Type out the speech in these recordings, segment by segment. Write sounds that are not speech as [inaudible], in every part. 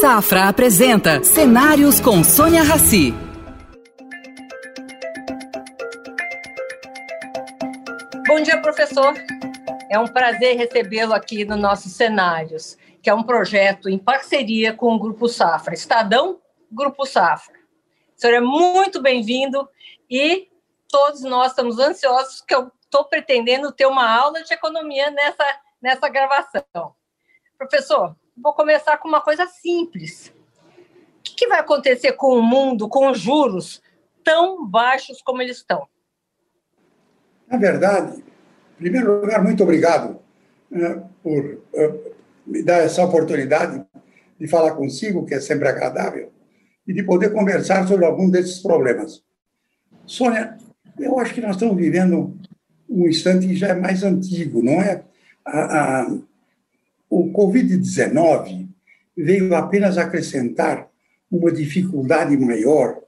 Safra apresenta Cenários com Sônia Rassi. Bom dia, professor. É um prazer recebê-lo aqui no nossos Cenários, que é um projeto em parceria com o Grupo Safra. Estadão, Grupo Safra. O senhor é muito bem-vindo e todos nós estamos ansiosos, que eu estou pretendendo ter uma aula de economia nessa, nessa gravação. Professor, vou começar com uma coisa simples. O que, que vai acontecer com o mundo com os juros tão baixos como eles estão? Na verdade, em primeiro lugar, muito obrigado né, por uh, me dar essa oportunidade de falar consigo, que é sempre agradável, e de poder conversar sobre algum desses problemas. Sônia, eu acho que nós estamos vivendo um instante que já é mais antigo, não é? A, a, o Covid-19 veio apenas acrescentar uma dificuldade maior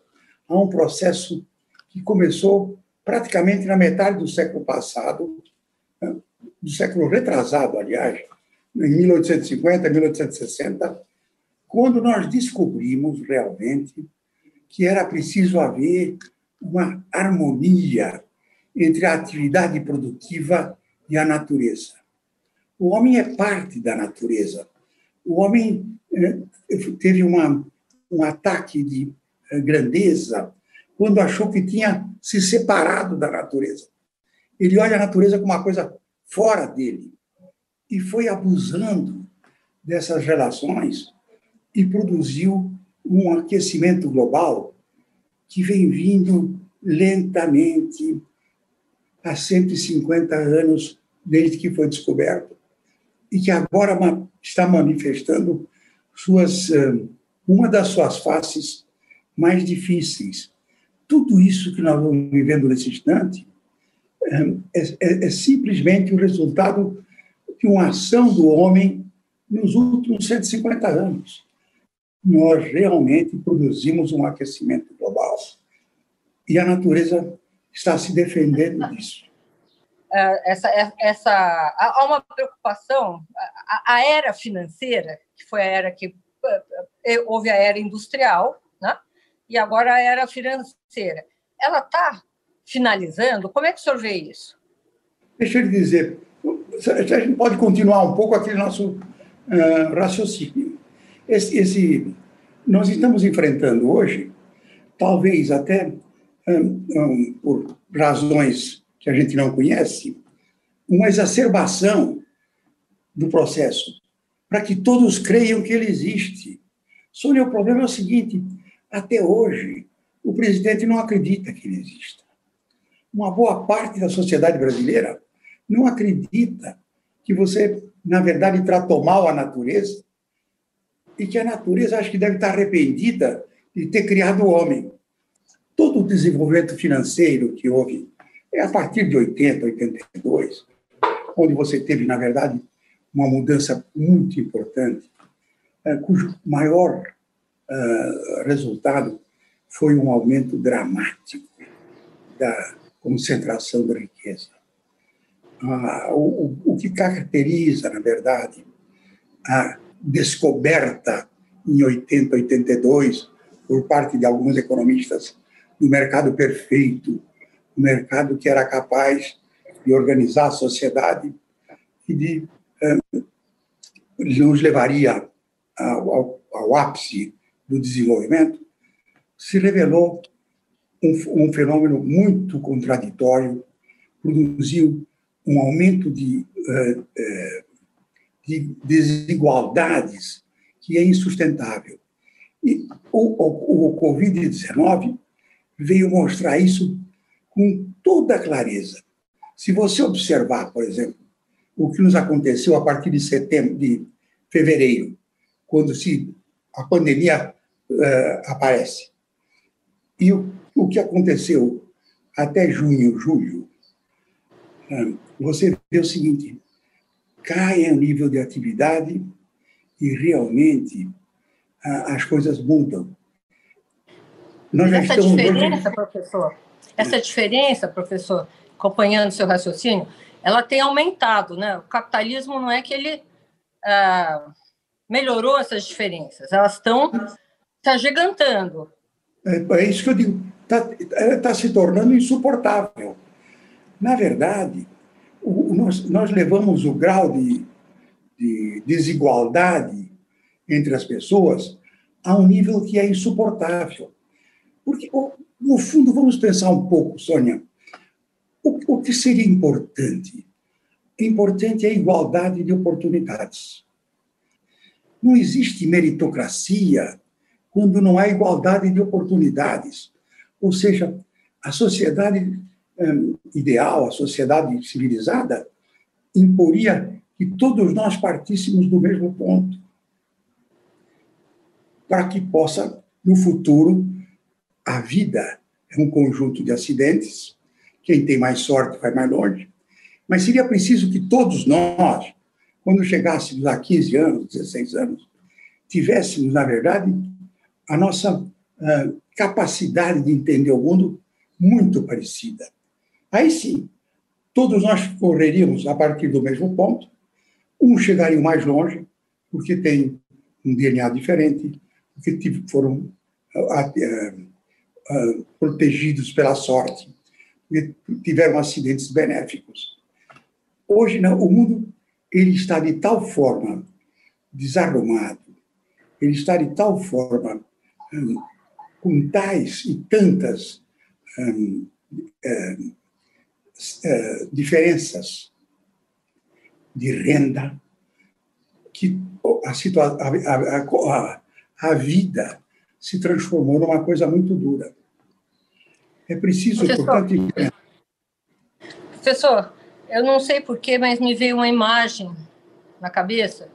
a um processo que começou praticamente na metade do século passado, né, do século retrasado, aliás, em 1850, 1860, quando nós descobrimos realmente que era preciso haver uma harmonia entre a atividade produtiva e a natureza. O homem é parte da natureza. O homem eh, teve uma, um ataque de eh, grandeza quando achou que tinha se separado da natureza. Ele olha a natureza como uma coisa fora dele e foi abusando dessas relações e produziu um aquecimento global que vem vindo lentamente há 150 anos desde que foi descoberto e que agora está manifestando suas, uma das suas faces mais difíceis. Tudo isso que nós vamos vivendo nesse instante é, é, é simplesmente o resultado de uma ação do homem nos últimos 150 anos. Nós realmente produzimos um aquecimento global e a natureza está se defendendo disso. É, essa, é, essa, há uma preocupação. A, a era financeira, que foi a era que é, houve a era industrial, né? e agora a era financeira, ela está finalizando? Como é que o senhor vê isso? Deixa eu lhe dizer, a gente pode continuar um pouco aquele nosso uh, raciocínio. Esse, esse, nós estamos enfrentando hoje, talvez até um, um, por razões que a gente não conhece, uma exacerbação do processo, para que todos creiam que ele existe. Sônia, o problema é o seguinte: até hoje, o presidente não acredita que ele exista. Uma boa parte da sociedade brasileira não acredita que você, na verdade, tratou mal a natureza e que a natureza acho que deve estar arrependida de ter criado o homem. Todo o desenvolvimento financeiro que houve é a partir de 80, 82, onde você teve, na verdade, uma mudança muito importante, eh, cujo maior uh, resultado foi um aumento dramático da concentração da riqueza. O, o que caracteriza, na verdade, a descoberta em 80, 82, por parte de alguns economistas, do mercado perfeito, um mercado que era capaz de organizar a sociedade e de eh, nos levaria ao, ao, ao, ápice do desenvolvimento, se revelou um, um, fenômeno muito contraditório, produziu um aumento de, eh, eh, de desigualdades que é insustentável. E o, o, o Covid-19 veio mostrar isso com toda clareza. Se você observar, por exemplo, o que nos aconteceu a partir de setembro, de fevereiro, quando se a pandemia uh, aparece, e o, o que aconteceu até junho, julho, uh, você vê o seguinte: cai o nível de atividade e realmente uh, as coisas mudam. Nós já Essa estamos diferença, hoje... professor, essa diferença, professor, acompanhando seu raciocínio, ela tem aumentado, né? O capitalismo não é que ele ah, melhorou essas diferenças, elas estão se agigantando. É, é isso que eu digo, está tá se tornando insuportável. Na verdade, o, nós, nós levamos o grau de, de desigualdade entre as pessoas a um nível que é insuportável. Porque, no fundo, vamos pensar um pouco, Sônia, o, o que seria importante? Importante é a igualdade de oportunidades. Não existe meritocracia quando não há igualdade de oportunidades. Ou seja, a sociedade um, ideal, a sociedade civilizada, imporia que todos nós partíssemos do mesmo ponto, para que possa, no futuro, a vida é um conjunto de acidentes, quem tem mais sorte vai mais longe, mas seria preciso que todos nós, quando chegássemos a 15 anos, 16 anos, tivéssemos, na verdade, a nossa uh, capacidade de entender o mundo muito parecida. Aí sim, todos nós correríamos a partir do mesmo ponto, uns chegariam mais longe, porque têm um DNA diferente, porque foram uh, uh, protegidos pela sorte, tiveram acidentes benéficos. Hoje, não, o mundo ele está de tal forma desarrumado, ele está de tal forma um, com tais e tantas um, um, uh, diferenças de renda que a, a, a, a, vida se transformou numa coisa muito dura. É preciso, professor, portanto. Professor, eu não sei porquê, mas me veio uma imagem na cabeça.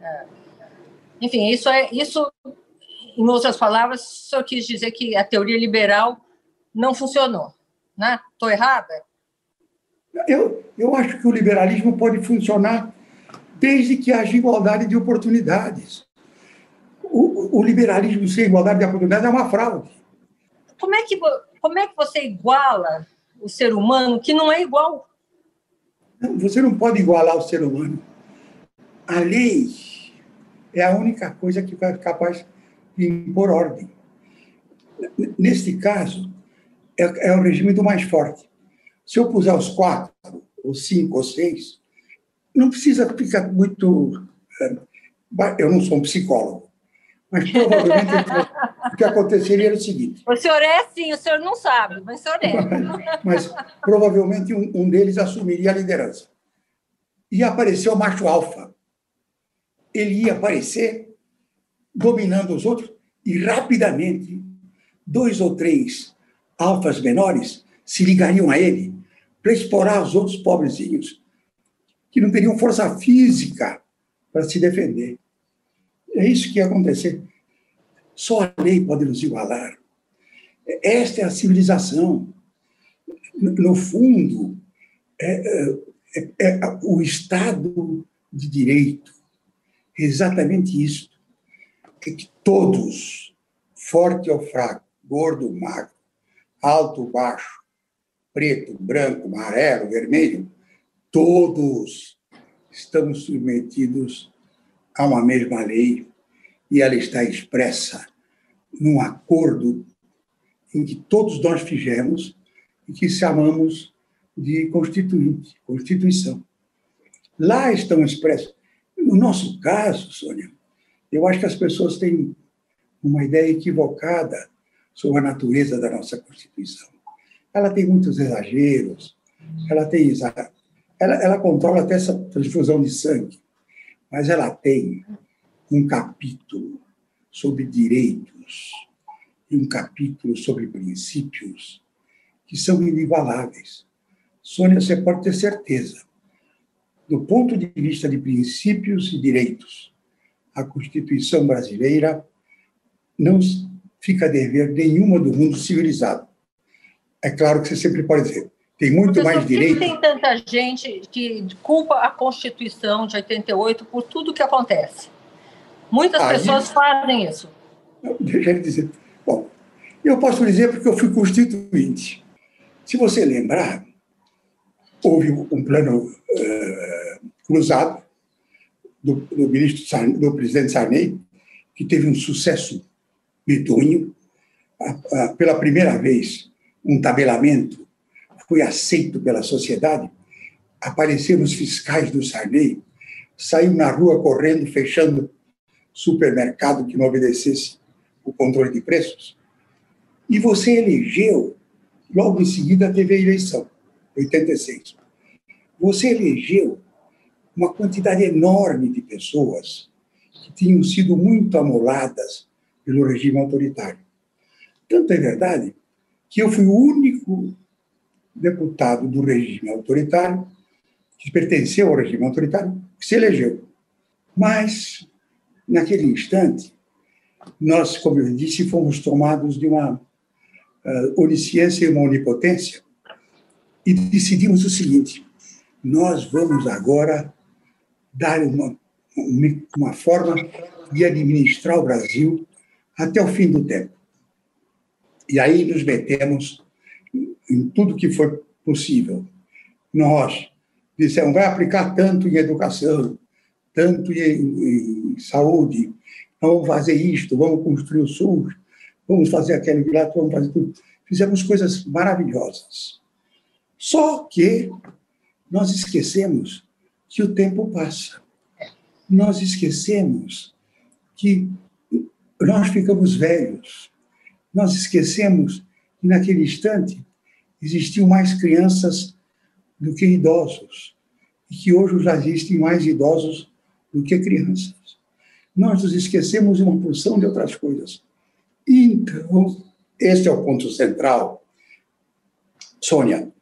É, enfim, isso é isso. Em outras palavras, só quis dizer que a teoria liberal não funcionou, né? Estou errada? Eu, eu acho que o liberalismo pode funcionar desde que haja igualdade de oportunidades. O, o liberalismo sem igualdade de oportunidades é uma fraude. Como é, que, como é que você iguala o ser humano que não é igual? Você não pode igualar o ser humano. A lei é a única coisa que vai capaz de impor ordem. Neste caso, é, é o regime do mais forte. Se eu puser os quatro, ou cinco, ou seis, não precisa ficar muito. Eh, eu não sou um psicólogo, mas provavelmente o que aconteceria era o seguinte. O senhor é sim, o senhor não sabe, mas o senhor é. [laughs] mas provavelmente um, um deles assumiria a liderança. E apareceu o macho alfa. Ele ia aparecer dominando os outros e rapidamente dois ou três alfas menores se ligariam a ele para explorar os outros pobrezinhos que não teriam força física para se defender. É isso que ia acontecer. Só a lei pode nos igualar. Esta é a civilização. No fundo, é, é, é o Estado de Direito. É exatamente isso. É que todos, forte ou fraco, gordo, magro, alto, baixo, preto, branco, amarelo, vermelho, todos estamos submetidos a uma mesma lei e ela está expressa num acordo em que todos nós fizemos e que chamamos de constituinte, Constituição. Lá estão expressos. No nosso caso, Sônia, eu acho que as pessoas têm uma ideia equivocada sobre a natureza da nossa Constituição ela tem muitos exageros, ela tem ela, ela controla até essa transfusão de sangue, mas ela tem um capítulo sobre direitos e um capítulo sobre princípios que são inigualáveis. Sônia, você pode ter certeza. Do ponto de vista de princípios e direitos, a Constituição brasileira não fica a dever nenhuma do mundo civilizado é claro que você sempre pode dizer, tem muito Professor, mais direito. Por que tem tanta gente que culpa a Constituição de 88 por tudo que acontece? Muitas pessoas fazem isso. Deixa eu dizer. Bom, eu posso dizer porque eu fui constituinte. Se você lembrar, houve um plano uh, cruzado do, do ministro do presidente Sarney, que teve um sucesso medonho. Pela primeira vez, um tabelamento foi aceito pela sociedade. Apareceram os fiscais do Sarney, saiu na rua correndo, fechando supermercado que não obedecesse o controle de preços. E você elegeu, logo em seguida teve a eleição, 86. Você elegeu uma quantidade enorme de pessoas que tinham sido muito amoladas pelo regime autoritário. Tanto é verdade que eu fui o único deputado do regime autoritário que pertenceu ao regime autoritário que se elegeu. Mas, naquele instante, nós, como eu disse, fomos tomados de uma uh, onisciência e uma onipotência e decidimos o seguinte: nós vamos agora dar uma, uma forma de administrar o Brasil até o fim do tempo. E aí nos metemos em tudo que foi possível. Nós dissemos, vai aplicar tanto em educação, tanto em, em saúde, vamos fazer isto, vamos construir o SUS, vamos fazer aquele lá, vamos fazer tudo. Fizemos coisas maravilhosas. Só que nós esquecemos que o tempo passa. Nós esquecemos que nós ficamos velhos. Nós esquecemos que naquele instante existiam mais crianças do que idosos e que hoje já existem mais idosos do que crianças. Nós nos esquecemos de uma porção de outras coisas. Então, esse é o ponto central. Sônia,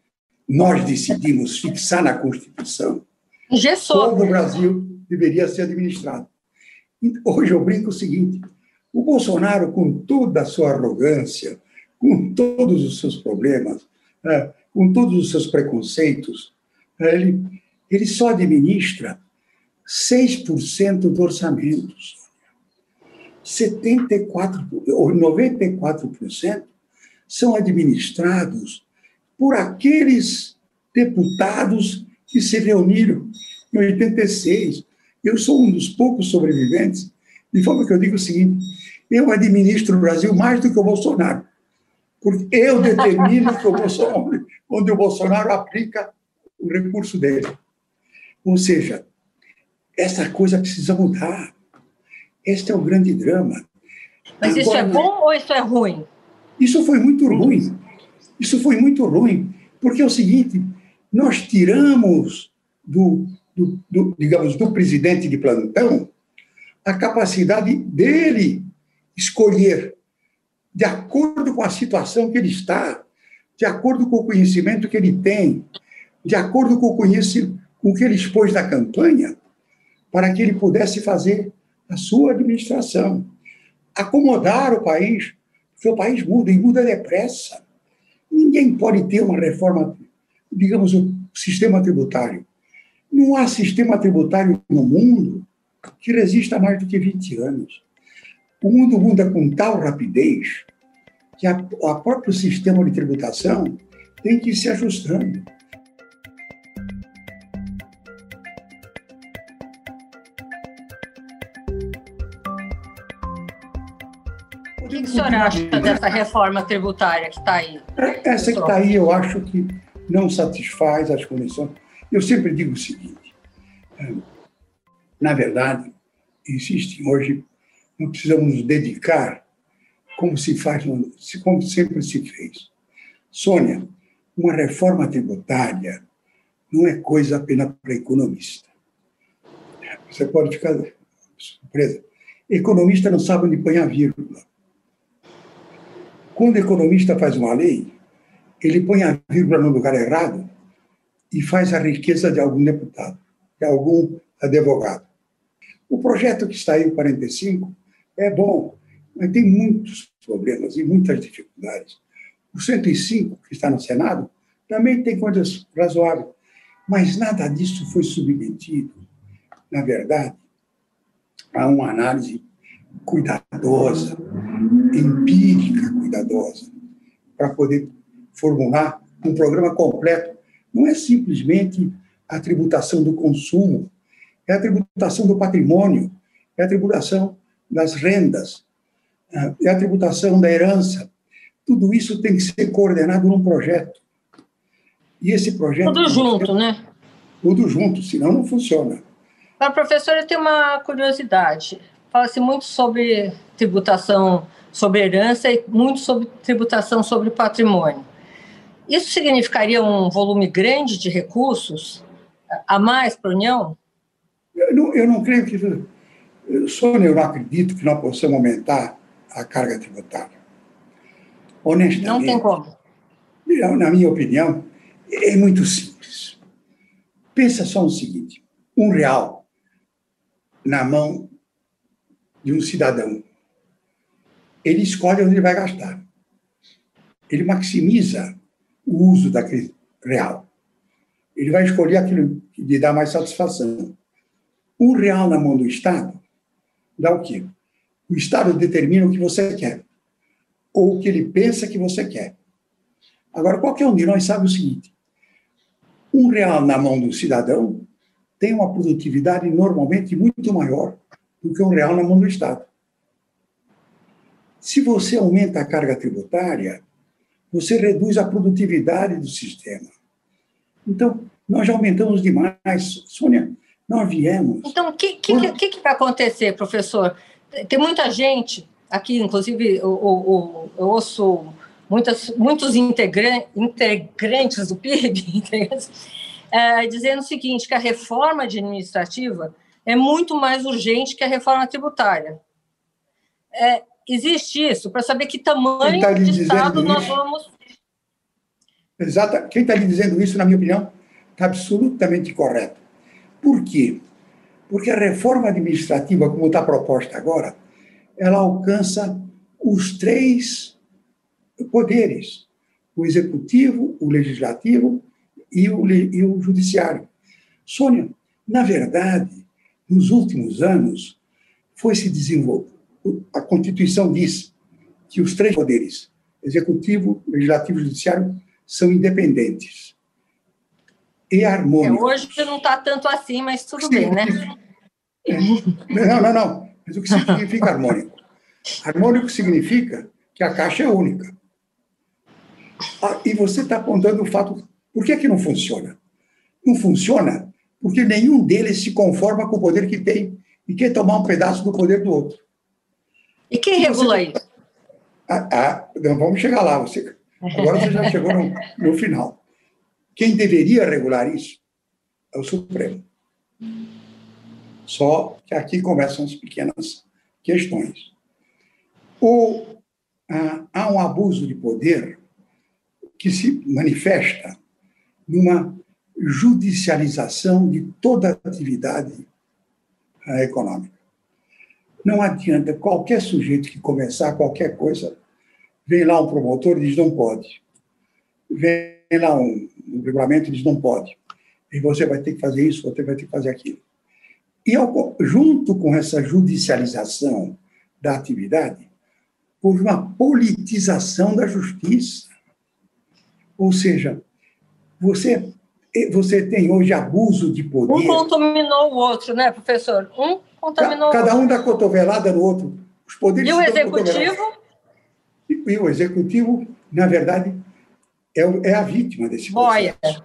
nós decidimos fixar na Constituição Engessou. como o Brasil deveria ser administrado. Hoje eu brinco o seguinte: o Bolsonaro, com toda a sua arrogância, com todos os seus problemas, né, com todos os seus preconceitos, né, ele, ele só administra 6% do orçamento. 74 ou 94% são administrados por aqueles deputados que se reuniram em 86. Eu sou um dos poucos sobreviventes, de forma que eu digo o seguinte: eu administro o Brasil mais do que o Bolsonaro, porque eu determino que o Bolsonaro, onde o Bolsonaro aplica o recurso dele. Ou seja, essa coisa precisa mudar. Este é o grande drama. Mas Agora, isso é bom ou isso é ruim? Isso foi muito ruim. Isso foi muito ruim, porque é o seguinte: nós tiramos do, do, do, digamos, do presidente de plantão a capacidade dele escolher, de acordo com a situação que ele está, de acordo com o conhecimento que ele tem, de acordo com o conhecimento com o que ele expôs na campanha, para que ele pudesse fazer a sua administração, acomodar o país, porque o país muda e muda depressa. Ninguém pode ter uma reforma, digamos, o sistema tributário. Não há sistema tributário no mundo que resista mais do que 20 anos. O mundo muda com tal rapidez que a próprio sistema de tributação tem que ir se ajustando. O que, que o senhor acha dessa reforma tributária que está aí? Essa que está aí, eu acho que não satisfaz as condições. Eu sempre digo o seguinte: é, na verdade, existem hoje, não precisamos nos dedicar como se faz, como sempre se fez. Sônia, uma reforma tributária não é coisa apenas para economista. Você pode ficar surpresa. Economista não sabe onde põe a vírgula. Quando o economista faz uma lei, ele põe a vírgula no lugar errado e faz a riqueza de algum deputado, de algum advogado. O projeto que está aí, o 45, é bom, mas tem muitos problemas e muitas dificuldades. O 105, que está no Senado, também tem coisas razoáveis, mas nada disso foi submetido, na verdade, a uma análise cuidadosa, empírica cuidadosa, para poder formular um programa completo. Não é simplesmente a tributação do consumo, é a tributação do patrimônio, é a tributação das rendas, é a tributação da herança. Tudo isso tem que ser coordenado num projeto. E esse projeto. Tudo junto, né? Tudo junto, senão não funciona. Para professor, eu tenho uma curiosidade. Fala-se muito sobre tributação sobre herança e muito sobre tributação sobre patrimônio. Isso significaria um volume grande de recursos a mais para a União? Eu não, eu não creio que. Sônia, eu não acredito que nós possamos aumentar a carga tributária. Honestamente. Não tem como. Na minha opinião, é muito simples. Pensa só no seguinte: um real na mão de um cidadão, ele escolhe onde ele vai gastar. Ele maximiza o uso daquele real. Ele vai escolher aquilo que lhe dá mais satisfação. Um real na mão do Estado dá o quê? O Estado determina o que você quer, ou o que ele pensa que você quer. Agora, qualquer um de nós sabe o seguinte: um real na mão do cidadão tem uma produtividade normalmente muito maior do que um real na mão do Estado. Se você aumenta a carga tributária, você reduz a produtividade do sistema. Então, nós já aumentamos demais. Sônia, nós viemos. Então, o que, que, que, que, vai acontecer, professor? Tem muita gente aqui, inclusive, eu, eu, eu ouço muitas, muitos integrantes, integrantes do PIB [laughs] é, dizendo o seguinte, que a reforma administrativa é muito mais urgente que a reforma tributária. É, existe isso para saber que tamanho tá de Estado nós isso? vamos. Exato. Quem está lhe dizendo isso, na minha opinião, está absolutamente correto. Por quê? Porque a reforma administrativa, como está proposta agora, ela alcança os três poderes: o executivo, o legislativo e o, e o judiciário. Sônia, na verdade, nos últimos anos, foi se desenvolver a Constituição diz que os três poderes, executivo, legislativo e judiciário, são independentes e harmônicos. É, hoje não está tanto assim, mas tudo Sim. bem, né? É. Não, não, não. Mas o que significa harmônico? Harmônico significa que a caixa é única. Ah, e você está apontando o fato. Por que, que não funciona? Não funciona porque nenhum deles se conforma com o poder que tem e quer tomar um pedaço do poder do outro. E quem regula isso? Ah, ah, vamos chegar lá. Você... Agora você já chegou no, no final. Quem deveria regular isso é o Supremo. Só que aqui começam as pequenas questões. Ou ah, há um abuso de poder que se manifesta numa judicialização de toda a atividade ah, econômica. Não adianta, qualquer sujeito que começar qualquer coisa, vem lá um promotor e diz não pode. Vem lá um, um regulamento diz não pode. E você vai ter que fazer isso, você vai ter que fazer aquilo. E junto com essa judicialização da atividade, houve uma politização da justiça. Ou seja, você, você tem hoje abuso de poder. Um contaminou o outro, né, professor? Um contaminou. Cada um dá cotovelada no outro. Os poderes e o executivo? E, e, o executivo, na verdade, é, é a vítima desse processo. Boia.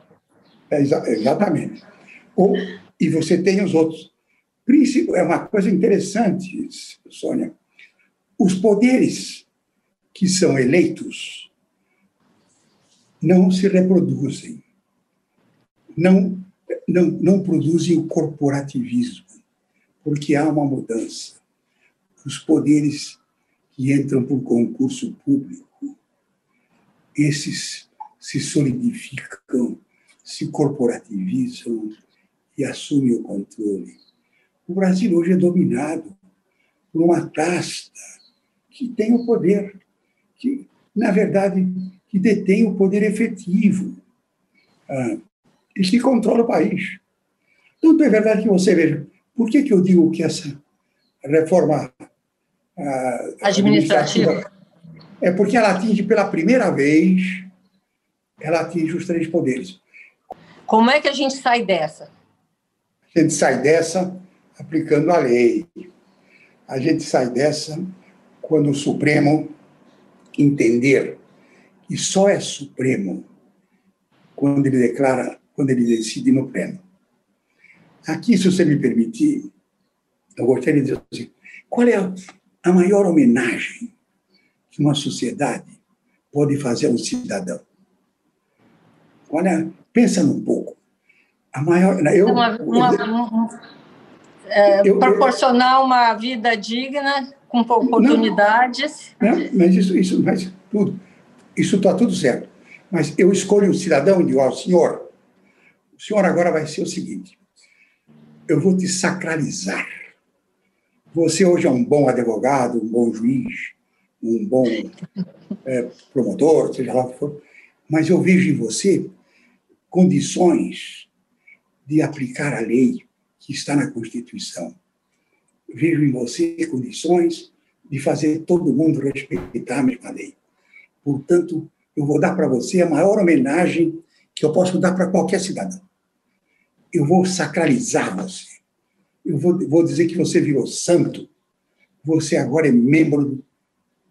É, exatamente. Ou, e você tem os outros. É uma coisa interessante, Sônia. Os poderes que são eleitos não se reproduzem, não, não, não produzem o corporativismo porque há uma mudança. Os poderes que entram por concurso público, esses se solidificam, se corporativizam e assumem o controle. O Brasil hoje é dominado por uma casta que tem o poder, que, na verdade, que detém o poder efetivo, ah, e que controla o país. Tanto é verdade que você veja, por que, que eu digo que essa reforma uh, administrativa é porque ela atinge pela primeira vez, ela atinge os três poderes. Como é que a gente sai dessa? A gente sai dessa aplicando a lei. A gente sai dessa quando o Supremo entender que só é Supremo quando ele declara, quando ele decide no pleno. Aqui, se você me permitir, eu gostaria de dizer assim, qual é a maior homenagem que uma sociedade pode fazer a um cidadão? Olha, pensa um pouco. A maior, eu, uma, uma, é, eu, proporcionar uma vida digna, com oportunidades. Não, não, mas isso, isso, mas tudo, isso está tudo certo. Mas eu escolho um cidadão e digo senhor, o senhor agora vai ser o seguinte, eu vou te sacralizar. Você hoje é um bom advogado, um bom juiz, um bom é, promotor, seja lá o que for, mas eu vejo em você condições de aplicar a lei que está na Constituição. Vejo em você condições de fazer todo mundo respeitar a mesma lei. Portanto, eu vou dar para você a maior homenagem que eu posso dar para qualquer cidadão. Eu vou sacralizar você. Eu vou, vou dizer que você virou santo. Você agora é membro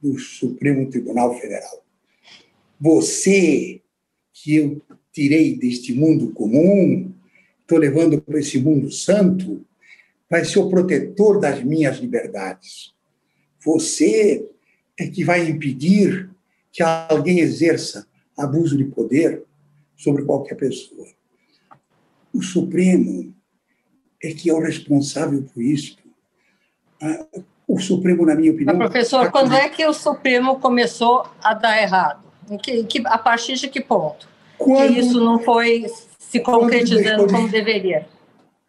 do Supremo Tribunal Federal. Você, que eu tirei deste mundo comum, estou levando para esse mundo santo, vai ser o protetor das minhas liberdades. Você é que vai impedir que alguém exerça abuso de poder sobre qualquer pessoa. O Supremo é que é o responsável por isso. Ah, o Supremo, na minha opinião. Mas, professor, quando é que o Supremo começou a dar errado? Que, que, a partir de que ponto? Quando, que isso não foi se concretizando como de, deveria?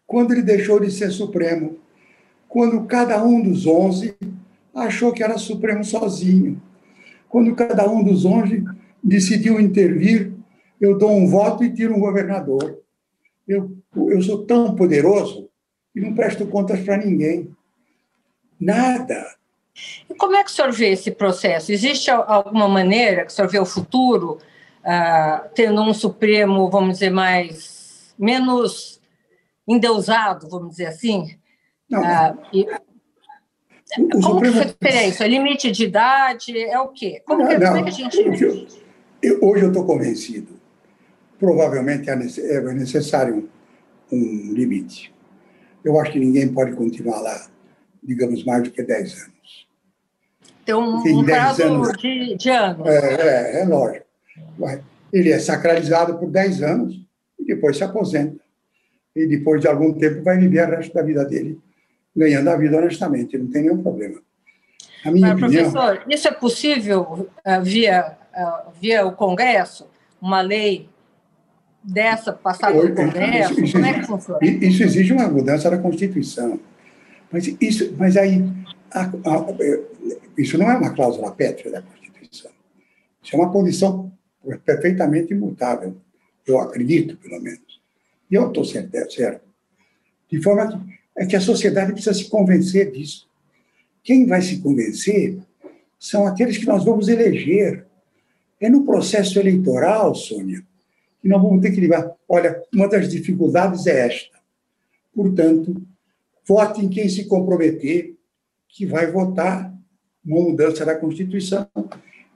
Quando ele deixou de ser Supremo. Quando cada um dos onze achou que era Supremo sozinho. Quando cada um dos onze decidiu intervir, eu dou um voto e tiro um governador. Eu, eu sou tão poderoso e não presto contas para ninguém. Nada. E como é que o senhor vê esse processo? Existe alguma maneira que o senhor vê o futuro uh, tendo um Supremo, vamos dizer, mais menos endeusado, vamos dizer assim? Não, uh, e, como Supremo... que seria isso? É limite de idade? É o quê? Como, não, que, não. como é que a gente... Eu, eu, hoje eu estou convencido. Provavelmente é, é necessário um limite. Eu acho que ninguém pode continuar lá, digamos, mais do que 10 anos. Tem um, um prazo anos, de, de anos. É, é, é lógico. Ele é sacralizado por 10 anos e depois se aposenta. E depois de algum tempo vai viver o resto da vida dele ganhando a vida honestamente, não tem nenhum problema. A minha Mas, opinião, professor, isso é possível uh, via, uh, via o Congresso? Uma lei dessa passada no Congresso? Isso, isso, Como é que funciona? Isso exige uma mudança da Constituição. Mas, isso, mas aí, a, a, isso não é uma cláusula pétrea da Constituição. Isso é uma condição perfeitamente imutável. Eu acredito, pelo menos. E eu estou certo, certo. De forma que é que a sociedade precisa se convencer disso. Quem vai se convencer são aqueles que nós vamos eleger. É no processo eleitoral, Sônia, que nós vamos ter que levar. Olha, uma das dificuldades é esta. Portanto, vote em quem se comprometer que vai votar uma mudança da Constituição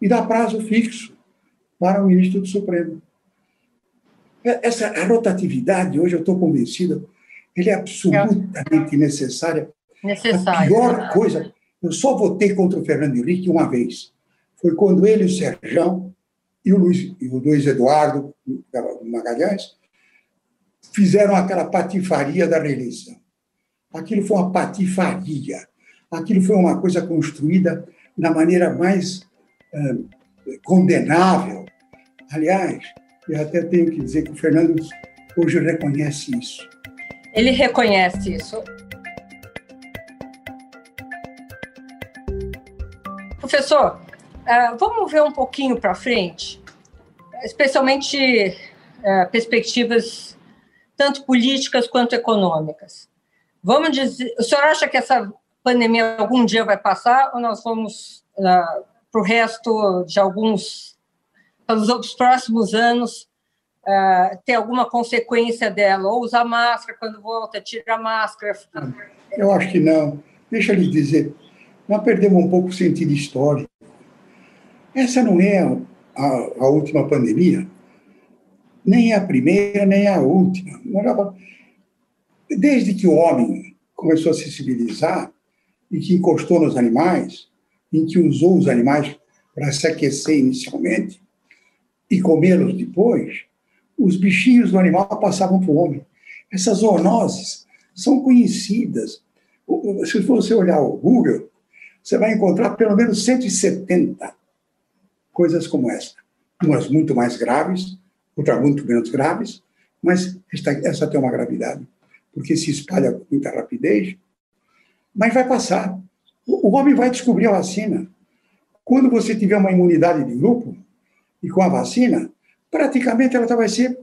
e dá prazo fixo para o ministro do Supremo. Essa a rotatividade, hoje eu estou convencido, ele é absolutamente necessária. Necessário. A pior coisa, eu só votei contra o Fernando Henrique uma vez. Foi quando ele, o Serjão e o Luiz, e o Luiz Eduardo Magalhães fizeram aquela patifaria da reeleição. Aquilo foi uma patifaria. Aquilo foi uma coisa construída da maneira mais eh, condenável. Aliás, eu até tenho que dizer que o Fernando hoje reconhece isso. Ele reconhece isso. Professor, uh, vamos ver um pouquinho para frente, especialmente uh, perspectivas tanto políticas quanto econômicas. Vamos dizer, o senhor acha que essa pandemia algum dia vai passar ou nós vamos uh, para o resto de alguns, para os próximos anos, uh, ter alguma consequência dela, ou usar máscara quando volta, tira a máscara. Eu acho que não. Deixa eu lhe dizer, nós perdemos um pouco o sentido histórico. Essa não é a, a última pandemia, nem a primeira, nem a última. Desde que o homem começou a se civilizar e que encostou nos animais, em que usou os animais para se aquecer inicialmente e comê-los depois, os bichinhos do animal passavam para o homem. Essas zoonoses são conhecidas. Se você olhar o Google, você vai encontrar pelo menos 170 coisas como essa. Umas muito mais graves, outras muito menos graves, mas esta, essa tem uma gravidade, porque se espalha com muita rapidez, mas vai passar. O, o homem vai descobrir a vacina. Quando você tiver uma imunidade de grupo, e com a vacina, praticamente ela vai ser,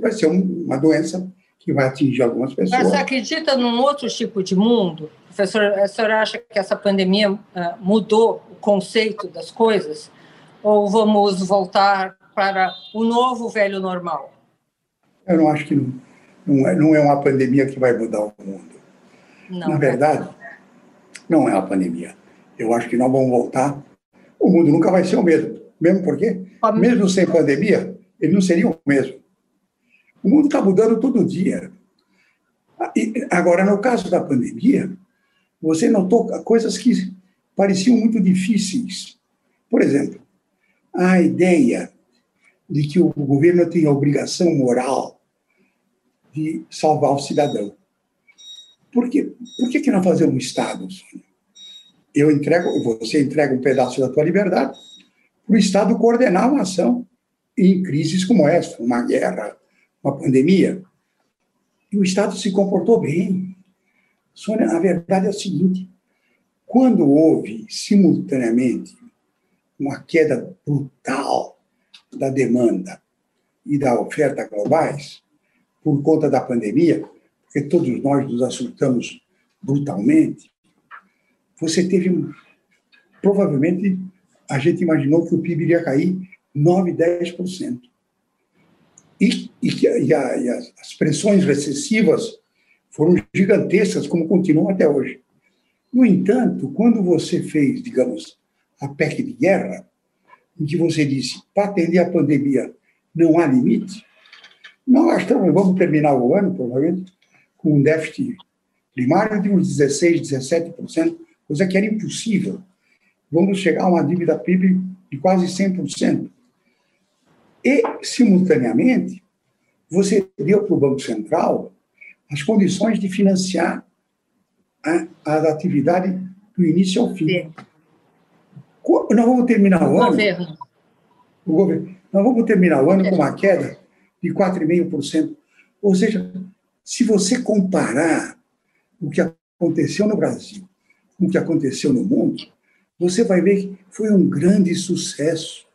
vai ser uma doença que vai atingir algumas pessoas. Mas você acredita num outro tipo de mundo? Professor, a senhora acha que essa pandemia uh, mudou o conceito das coisas? Ou vamos voltar para o novo velho normal? Eu não acho que não, não, é, não é uma pandemia que vai mudar o mundo. Não, Na verdade, não é uma pandemia. Eu acho que nós vamos voltar. O mundo nunca vai ser o mesmo. Mesmo porque, mesmo sem pandemia, ele não seria o mesmo. O mundo está mudando todo dia. Agora, no caso da pandemia, você notou coisas que pareciam muito difíceis. Por exemplo, a ideia de que o governo tem a obrigação moral de salvar o cidadão. Por, quê? Por que, que não fazer um Estado? Eu entrego, você entrega um pedaço da tua liberdade para o Estado coordenar uma ação em crises como essa, uma guerra, uma pandemia. E o Estado se comportou bem. Sônia, a verdade é a seguinte: quando houve simultaneamente uma queda brutal da demanda e da oferta globais, por conta da pandemia, porque todos nós nos assustamos brutalmente, você teve provavelmente a gente imaginou que o PIB iria cair 9, 10%. E, e, e, a, e as, as pressões recessivas foram gigantescas, como continuam até hoje. No entanto, quando você fez, digamos, a PEC de guerra, em que você disse, para atender a pandemia não há limite, nós estamos, vamos terminar o ano, provavelmente, com um déficit primário de uns 16%, 17%, coisa que era impossível vamos chegar a uma dívida PIB de quase 100%. E, simultaneamente, você deu para o Banco Central as condições de financiar a, a atividade do início ao fim. Sim. Nós vamos terminar o, o ano. Governo. O governo. Nós vamos terminar o ano com uma queda de 4,5%. Ou seja, se você comparar o que aconteceu no Brasil com o que aconteceu no mundo, você vai ver que foi um grande sucesso.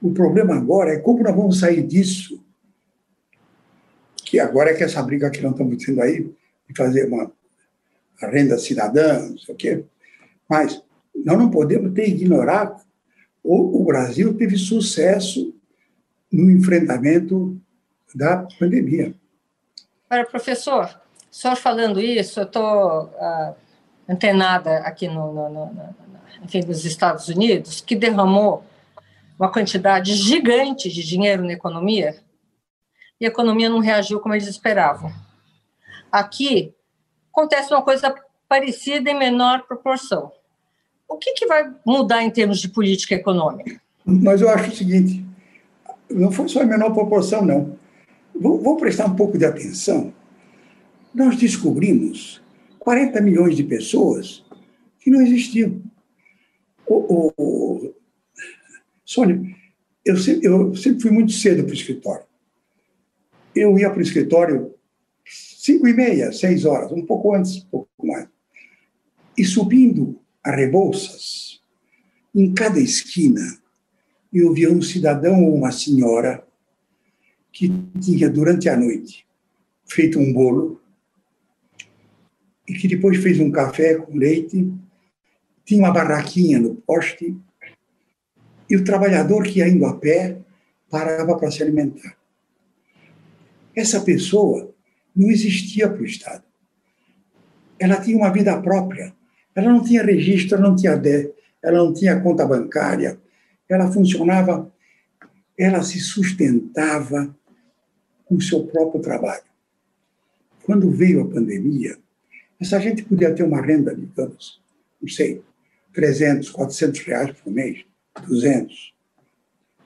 O problema agora é como nós vamos sair disso. Que agora é que essa briga que nós estamos tendo aí, de fazer uma renda cidadã, não sei o quê. Mas nós não podemos ter ignorado o, o Brasil teve sucesso no enfrentamento da pandemia. Olha, professor, só falando isso, eu estou uh, antenada aqui no, no, no, enfim, dos Estados Unidos, que derramou uma quantidade gigante de dinheiro na economia e a economia não reagiu como eles esperavam. Aqui acontece uma coisa parecida em menor proporção. O que, que vai mudar em termos de política econômica? Mas eu acho o seguinte: não foi só em menor proporção, não. Vou prestar um pouco de atenção. Nós descobrimos 40 milhões de pessoas que não existiam. O, o, Sônia, eu sempre, eu sempre fui muito cedo para o escritório. Eu ia para o escritório cinco e meia, seis horas, um pouco antes, um pouco mais. E subindo a Rebouças, em cada esquina, eu via um cidadão ou uma senhora que tinha, durante a noite, feito um bolo e que depois fez um café com leite tinha uma barraquinha no poste, e o trabalhador que ia indo a pé parava para se alimentar. Essa pessoa não existia para o Estado. Ela tinha uma vida própria. Ela não tinha registro, ela não tinha DE, ela não tinha conta bancária. Ela funcionava, ela se sustentava com o seu próprio trabalho. Quando veio a pandemia, essa gente podia ter uma renda, digamos, não sei, 300, 400 reais por mês, 200.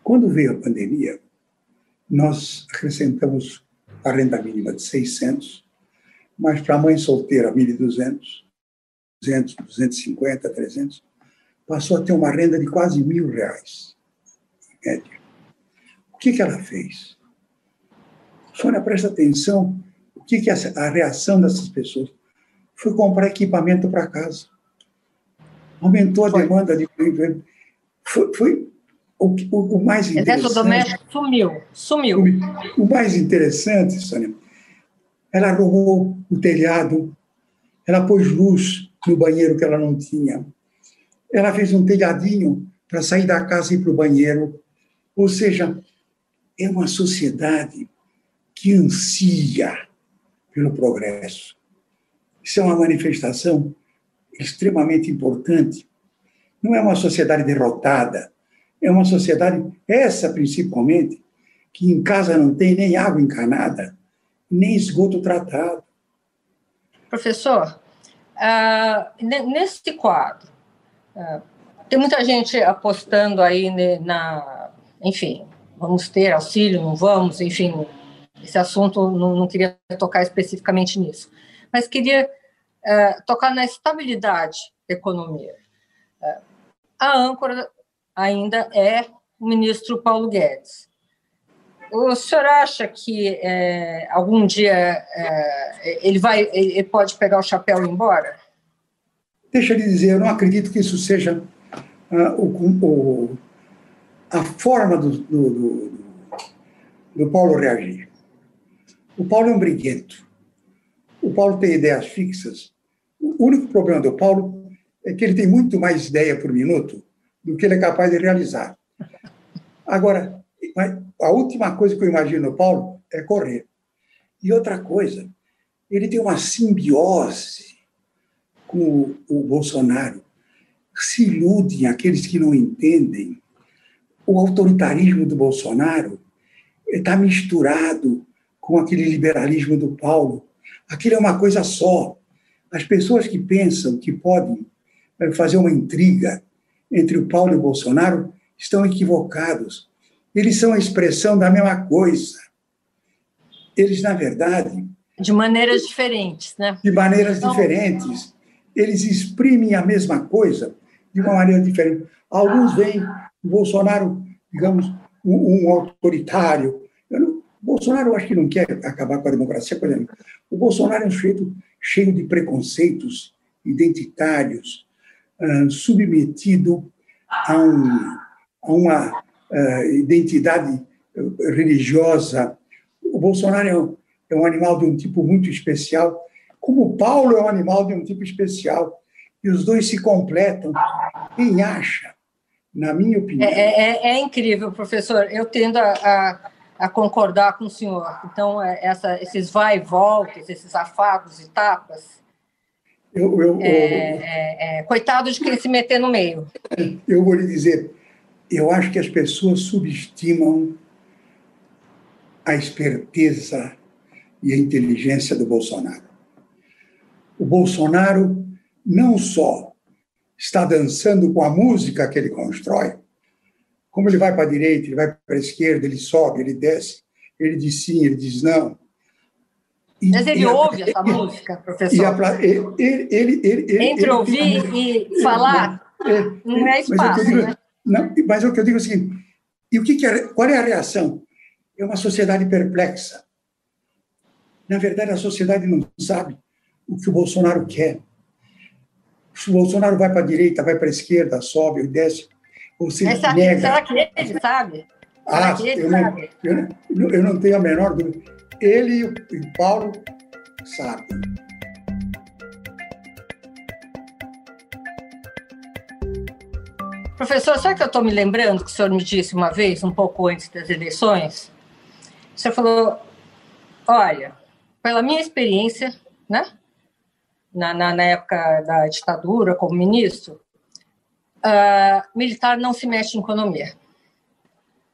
Quando veio a pandemia, nós acrescentamos a renda mínima de 600, mas para a mãe solteira, 1.200, 200, 250, 300, passou a ter uma renda de quase mil reais, em média. O que, que ela fez? Sônia, presta atenção, o que, que a reação dessas pessoas? Foi comprar equipamento para casa. Aumentou a foi. demanda de foi, foi o, o, o, mais interessante. Exército doméstico sumiu, sumiu. O, o mais interessante, Sônia, ela roubou o telhado, ela pôs luz no banheiro que ela não tinha, ela fez um telhadinho para sair da casa e ir para o banheiro. Ou seja, é uma sociedade que ansia pelo progresso. Isso é uma manifestação extremamente importante. Não é uma sociedade derrotada, é uma sociedade, essa principalmente, que em casa não tem nem água encanada, nem esgoto tratado. Professor, uh, nesse quadro, uh, tem muita gente apostando aí na, enfim, vamos ter auxílio, não vamos, enfim, esse assunto não, não queria tocar especificamente nisso, mas queria uh, tocar na estabilidade da economia. a âncora ainda é o ministro Paulo Guedes. O senhor acha que é, algum dia é, ele vai, ele pode pegar o chapéu e ir embora? Deixa eu lhe dizer, eu não acredito que isso seja uh, o, o, a forma do, do, do, do Paulo reagir. O Paulo é um briguento. O Paulo tem ideias fixas. O único problema do Paulo é que ele tem muito mais ideia por minuto do que ele é capaz de realizar. Agora, a última coisa que eu imagino no Paulo é correr. E outra coisa, ele tem uma simbiose com o, Bolsonaro. Se iludem aqueles que não entendem. O autoritarismo do Bolsonaro está misturado com aquele liberalismo do Paulo. Aquilo é uma coisa só. As pessoas que pensam que podem eh, fazer uma intriga entre o Paulo e o Bolsonaro estão equivocados. Eles são a expressão da mesma coisa. Eles, na verdade. De maneiras diferentes, né? De maneiras então... diferentes. Eles exprimem a mesma coisa de uma maneira diferente. Alguns veem o Bolsonaro, digamos, um, um autoritário. Não, o Bolsonaro, eu acho que não quer acabar com a democracia, por exemplo. O Bolsonaro é um sujeito cheio de preconceitos identitários, uh, submetido a, um, a uma uh, identidade religiosa. O Bolsonaro é um, é um animal de um tipo muito especial, como Paulo é um animal de um tipo especial. E os dois se completam. Quem acha, na minha opinião. É, é, é incrível, professor. Eu tendo a, a, a, concordar com o senhor. Então, é, essa, esses vai e voltas, esses afagos e tapas, eu, eu, é, é, é, coitado de quem se meter no meio. Eu vou lhe dizer, eu acho que as pessoas subestimam a esperteza e a inteligência do Bolsonaro. O Bolsonaro não só está dançando com a música que ele constrói, como ele vai para a direita, ele vai para a esquerda, ele sobe, ele desce, ele diz sim, ele diz não. E, Mas ele ouve essa [laughs] ele, música, professor? A, ele, ele, ele, Entre ouvir e falar, é, não é espaço, mas, né? não, mas o que eu digo é o seguinte, e o que, que é, qual é a reação? É uma sociedade perplexa. Na verdade, a sociedade não sabe o que o Bolsonaro quer. Se o Bolsonaro vai para a direita, vai para a esquerda, sobe ou desce, ou se será, nega. Será que ele sabe? Ah, ele eu, sabe? Eu, eu não tenho a menor dúvida ele e Paulo sabem. Professor, sabe que eu estou me lembrando que o senhor me disse uma vez, um pouco antes das eleições? O senhor falou: olha, pela minha experiência, né, na, na, na época da ditadura como ministro, uh, militar não se mexe em economia.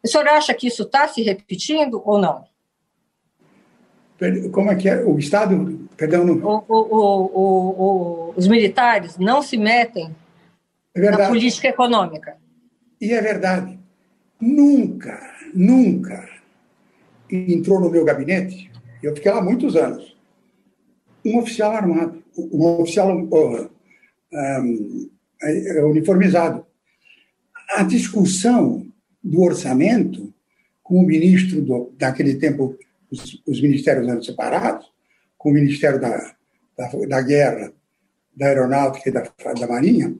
O senhor acha que isso está se repetindo ou não? Como é que é? O Estado. Perdão. Não... O, o, o, os militares não se metem é na política econômica. E é verdade. Nunca, nunca entrou no meu gabinete, eu fiquei lá muitos anos, um oficial armado, um oficial uh, um, uniformizado. A discussão do orçamento com o ministro do, daquele tempo, os, os, ministérios eram separados, com o Ministério da, da, da Guerra, da Aeronáutica e da, da Marinha,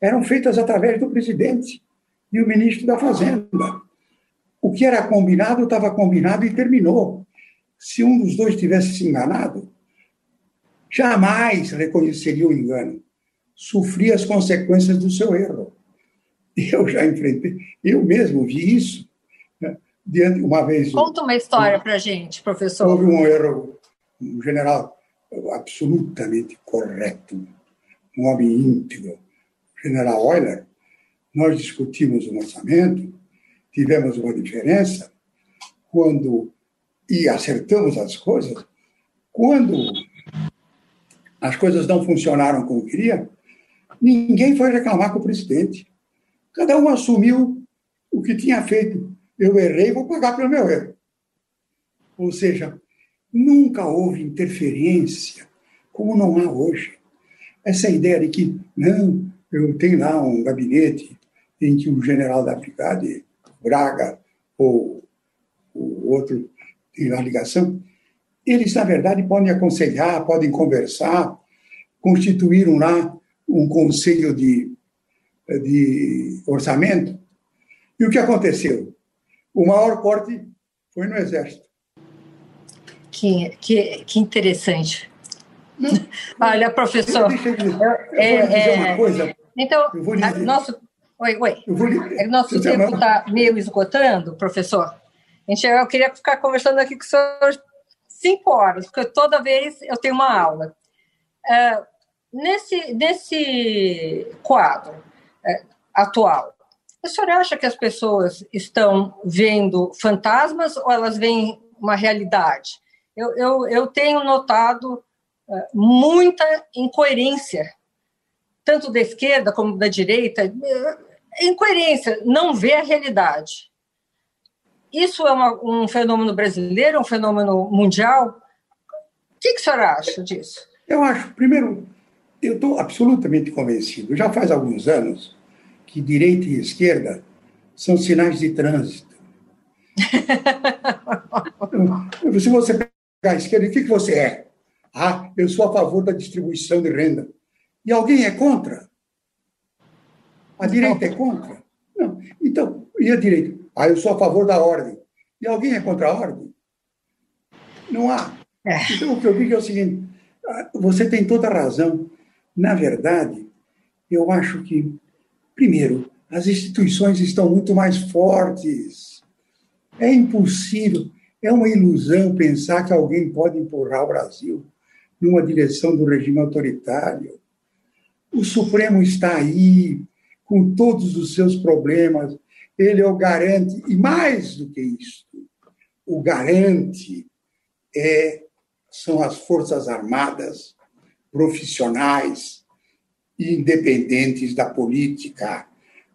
eram feitas através do presidente e o ministro da Fazenda. O que era combinado estava combinado e terminou. Se um dos dois tivesse se enganado, jamais reconheceria o engano. Sofria as consequências do seu erro. Eu já enfrentei, eu mesmo vi isso. Né? Diante, uma vez. Conta uma história para gente, professor. Houve um erro, um general absolutamente correto, um homem íntegro, general Euler, nós discutimos um orçamento, tivemos uma diferença, quando e acertamos as coisas, quando as coisas não funcionaram como queria, ninguém foi reclamar com o presidente. Cada um assumiu o que tinha feito. Eu errei, vou pagar pelo meu erro. Ou seja, nunca houve interferência como não há hoje. Essa ideia de que, não, eu tenho lá um gabinete em que o general da brigada, Braga, ou o outro tem lá ligação, eles, na verdade, podem aconselhar, podem conversar, constituíram lá um conselho de, de orçamento. E o que aconteceu? O maior corte foi no Exército. Que, que, que interessante. Não, [laughs] Olha, professor. Deixa eu, dizer, eu é, vou dizer uma é, coisa. Então, nosso, oi, oi. É nosso tempo está meio esgotando, professor. Gente, eu queria ficar conversando aqui com o senhor cinco horas, porque toda vez eu tenho uma aula. É, nesse, nesse quadro é, atual, o senhor acha que as pessoas estão vendo fantasmas ou elas veem uma realidade? Eu, eu, eu tenho notado é, muita incoerência tanto da esquerda como da direita, é incoerência, não vê a realidade. Isso é uma, um fenômeno brasileiro, um fenômeno mundial? O que, que o senhor acha disso? Eu acho, primeiro, eu estou absolutamente convencido, já faz alguns anos, que direita e esquerda são sinais de trânsito. [laughs] Se você pegar a esquerda, o que, que você é? Ah, eu sou a favor da distribuição de renda. E alguém é contra? A direita é contra? Não. Então, e a direita? Ah, eu sou a favor da ordem. E alguém é contra a ordem? Não há. É. Então, o que eu digo é o seguinte: ah, você tem toda a razão. Na verdade, eu acho que, primeiro, as instituições estão muito mais fortes. É impossível, é uma ilusão pensar que alguém pode empurrar o Brasil numa direção do regime autoritário. O Supremo está aí, com todos os seus problemas, ele é o garante, e mais do que isso, o garante é, são as Forças Armadas profissionais e independentes da política,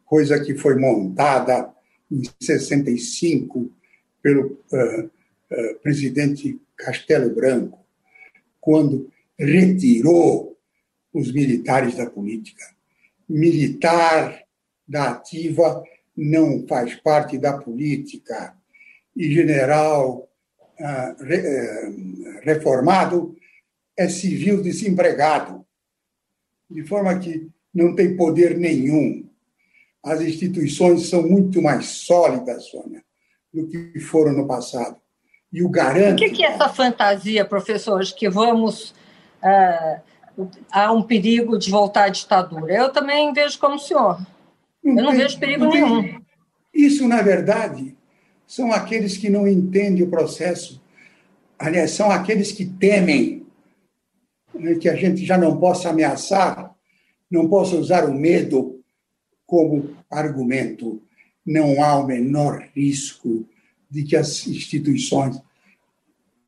coisa que foi montada em 65 pelo uh, uh, presidente Castelo Branco, quando retirou os militares da política. Militar da ativa não faz parte da política e general eh, reformado é civil desempregado, de forma que não tem poder nenhum. As instituições são muito mais sólidas, Sônia, do que foram no passado. E o garante. O que, é essa fantasia, professor, de que vamos uh, há um perigo de voltar à ditadura. Eu também vejo como o senhor. Não Eu não tem, vejo perigo não nenhum. Isso, na verdade, são aqueles que não entendem o processo. Aliás, são aqueles que temem né, que a gente já não possa ameaçar, não possa usar o medo como argumento. Não há o menor risco de que as instituições.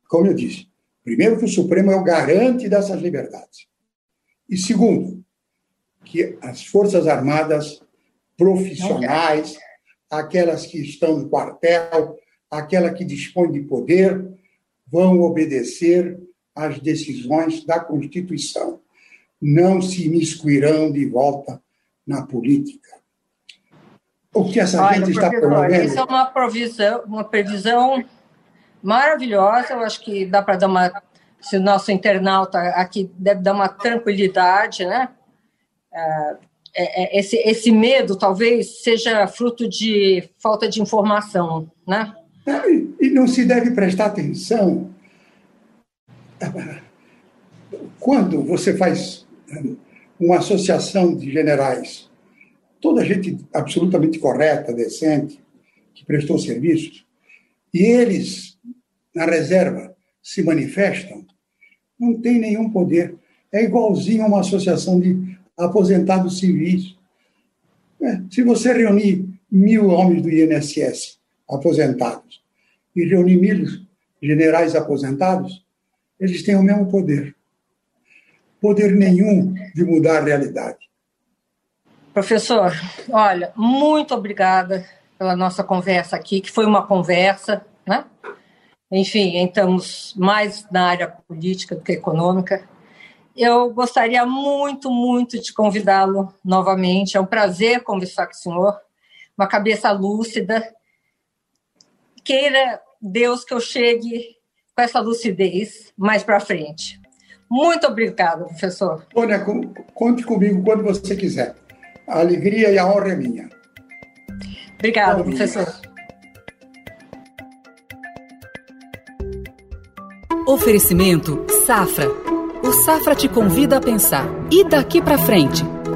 Como eu disse, primeiro, que o Supremo é o garante dessas liberdades. E segundo, que as Forças Armadas profissionais, aquelas que estão no quartel, aquela que dispõe de poder, vão obedecer às decisões da Constituição. Não se miscuirão de volta na política. O que essa Olha, gente está promovendo? Isso é uma provisão, uma previsão maravilhosa. Eu acho que dá para dar uma. Se o nosso internauta aqui deve dar uma tranquilidade, né? É, é, é, esse, esse medo talvez seja fruto de falta de informação, né? E não se deve prestar atenção quando você faz uma associação de generais, toda gente absolutamente correta, decente, que prestou serviços, e eles, na reserva, se manifestam, não tem nenhum poder. É igualzinho a uma associação de aposentados civis. É, se você reunir mil homens do INSS aposentados e reunir mil generais aposentados, eles têm o mesmo poder. Poder nenhum de mudar a realidade. Professor, olha, muito obrigada pela nossa conversa aqui, que foi uma conversa, né? Enfim, estamos mais na área política do que econômica. Eu gostaria muito, muito de convidá-lo novamente. É um prazer conversar com o senhor. Uma cabeça lúcida. Queira Deus que eu chegue com essa lucidez mais para frente. Muito obrigado, professor. Tônia, conte comigo quando você quiser. A alegria e a honra é minha. Obrigado, professor. Oferecimento Safra o Safra te convida a pensar. E daqui para frente?